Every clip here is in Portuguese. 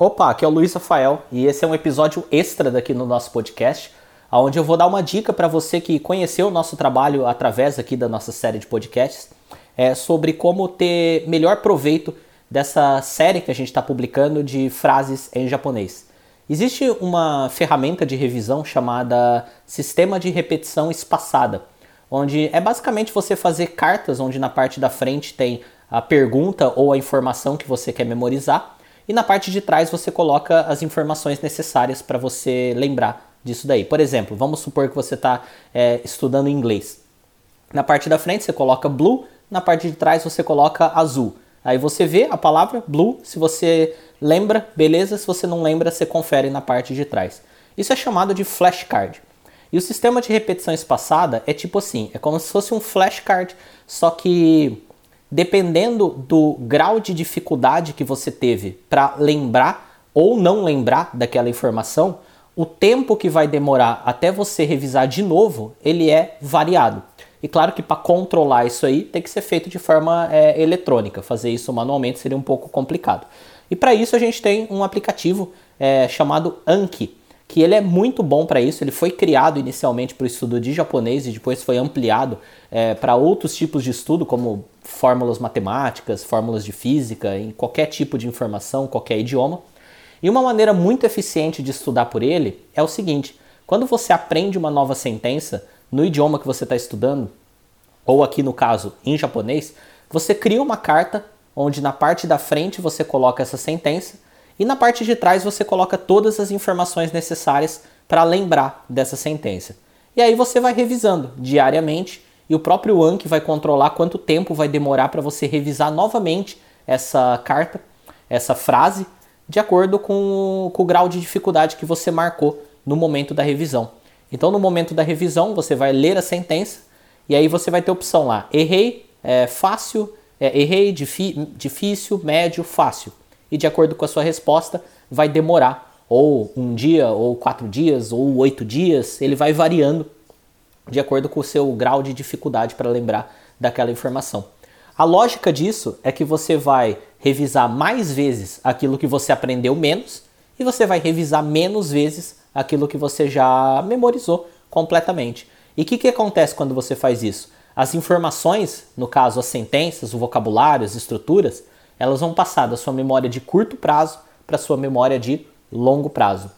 Opa, aqui é o Luiz Rafael e esse é um episódio extra daqui no nosso podcast, onde eu vou dar uma dica para você que conheceu o nosso trabalho através aqui da nossa série de podcasts, é, sobre como ter melhor proveito dessa série que a gente está publicando de frases em japonês. Existe uma ferramenta de revisão chamada Sistema de Repetição Espaçada, onde é basicamente você fazer cartas onde na parte da frente tem a pergunta ou a informação que você quer memorizar e na parte de trás você coloca as informações necessárias para você lembrar disso daí. Por exemplo, vamos supor que você está é, estudando inglês. Na parte da frente você coloca blue, na parte de trás você coloca azul. Aí você vê a palavra blue, se você lembra, beleza, se você não lembra, você confere na parte de trás. Isso é chamado de flashcard. E o sistema de repetição espaçada é tipo assim, é como se fosse um flashcard, só que dependendo do grau de dificuldade que você teve para lembrar ou não lembrar daquela informação, o tempo que vai demorar até você revisar de novo, ele é variado. E claro que para controlar isso aí tem que ser feito de forma é, eletrônica. Fazer isso manualmente seria um pouco complicado. E para isso a gente tem um aplicativo é, chamado Anki, que ele é muito bom para isso. Ele foi criado inicialmente para o estudo de japonês e depois foi ampliado é, para outros tipos de estudo, como fórmulas matemáticas, fórmulas de física, em qualquer tipo de informação, qualquer idioma. E uma maneira muito eficiente de estudar por ele é o seguinte: quando você aprende uma nova sentença no idioma que você está estudando, ou aqui no caso em japonês, você cria uma carta onde na parte da frente você coloca essa sentença e na parte de trás você coloca todas as informações necessárias para lembrar dessa sentença. E aí você vai revisando diariamente e o próprio Anki vai controlar quanto tempo vai demorar para você revisar novamente essa carta, essa frase, de acordo com, com o grau de dificuldade que você marcou no momento da revisão. Então, no momento da revisão, você vai ler a sentença e aí você vai ter opção lá: errei, é, fácil, é, errei, difícil, médio, fácil e de acordo com a sua resposta vai demorar ou um dia, ou quatro dias, ou oito dias, ele vai variando de acordo com o seu grau de dificuldade para lembrar daquela informação. A lógica disso é que você vai revisar mais vezes aquilo que você aprendeu menos e você vai revisar menos vezes aquilo que você já memorizou completamente. E o que, que acontece quando você faz isso? As informações, no caso as sentenças, o vocabulário, as estruturas, elas vão passar da sua memória de curto prazo para sua memória de longo prazo.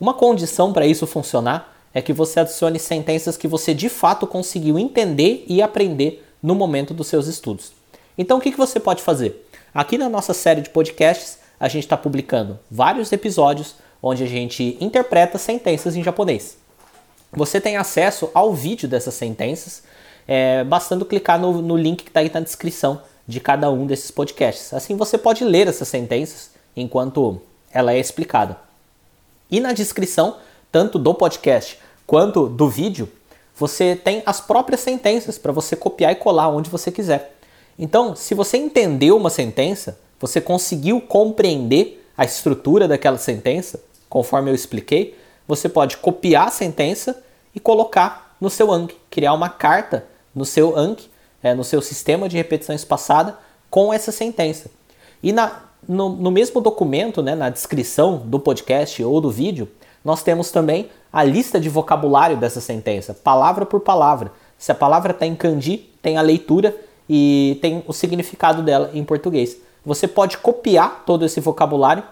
Uma condição para isso funcionar é que você adicione sentenças que você de fato conseguiu entender e aprender no momento dos seus estudos. Então, o que, que você pode fazer? Aqui na nossa série de podcasts, a gente está publicando vários episódios onde a gente interpreta sentenças em japonês. Você tem acesso ao vídeo dessas sentenças, é, bastando clicar no, no link que está aí na descrição de cada um desses podcasts. Assim você pode ler essas sentenças enquanto ela é explicada. E na descrição, tanto do podcast quanto do vídeo, você tem as próprias sentenças para você copiar e colar onde você quiser. Então, se você entendeu uma sentença, você conseguiu compreender a estrutura daquela sentença, conforme eu expliquei, você pode copiar a sentença e colocar no seu Anki, criar uma carta no seu Anki é, no seu sistema de repetição espaçada com essa sentença. E na, no, no mesmo documento, né, na descrição do podcast ou do vídeo, nós temos também a lista de vocabulário dessa sentença, palavra por palavra. Se a palavra está em kanji, tem a leitura e tem o significado dela em português. Você pode copiar todo esse vocabulário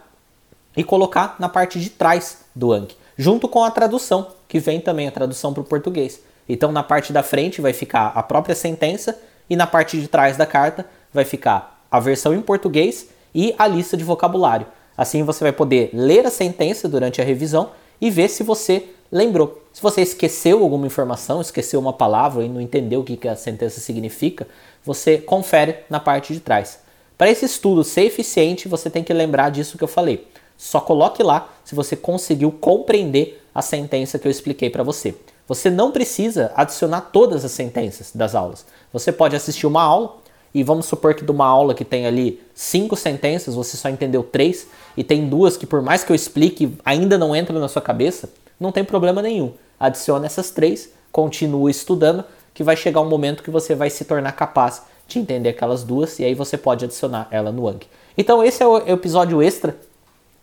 e colocar na parte de trás do Anki, junto com a tradução, que vem também a tradução para o português. Então na parte da frente vai ficar a própria sentença e na parte de trás da carta vai ficar a versão em português e a lista de vocabulário. Assim você vai poder ler a sentença durante a revisão e ver se você lembrou. Se você esqueceu alguma informação, esqueceu uma palavra e não entendeu o que a sentença significa, você confere na parte de trás. Para esse estudo ser eficiente, você tem que lembrar disso que eu falei. Só coloque lá se você conseguiu compreender a sentença que eu expliquei para você. Você não precisa adicionar todas as sentenças das aulas. Você pode assistir uma aula e vamos supor que de uma aula que tem ali cinco sentenças, você só entendeu três e tem duas que por mais que eu explique ainda não entram na sua cabeça, não tem problema nenhum. Adicione essas três, continue estudando, que vai chegar um momento que você vai se tornar capaz de entender aquelas duas e aí você pode adicionar ela no Anki. Então esse é o episódio extra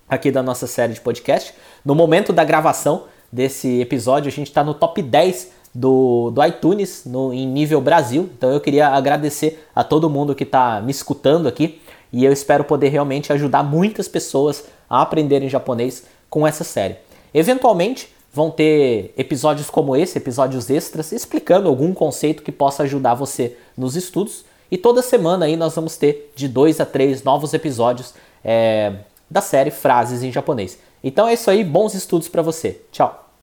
aqui da nossa série de podcast. No momento da gravação desse episódio, a gente está no top 10 do, do iTunes no, em nível Brasil. Então eu queria agradecer a todo mundo que está me escutando aqui e eu espero poder realmente ajudar muitas pessoas a aprenderem japonês com essa série. Eventualmente vão ter episódios como esse, episódios extras, explicando algum conceito que possa ajudar você nos estudos. E toda semana aí nós vamos ter de dois a três novos episódios é, da série Frases em Japonês. Então é isso aí, bons estudos para você. Tchau!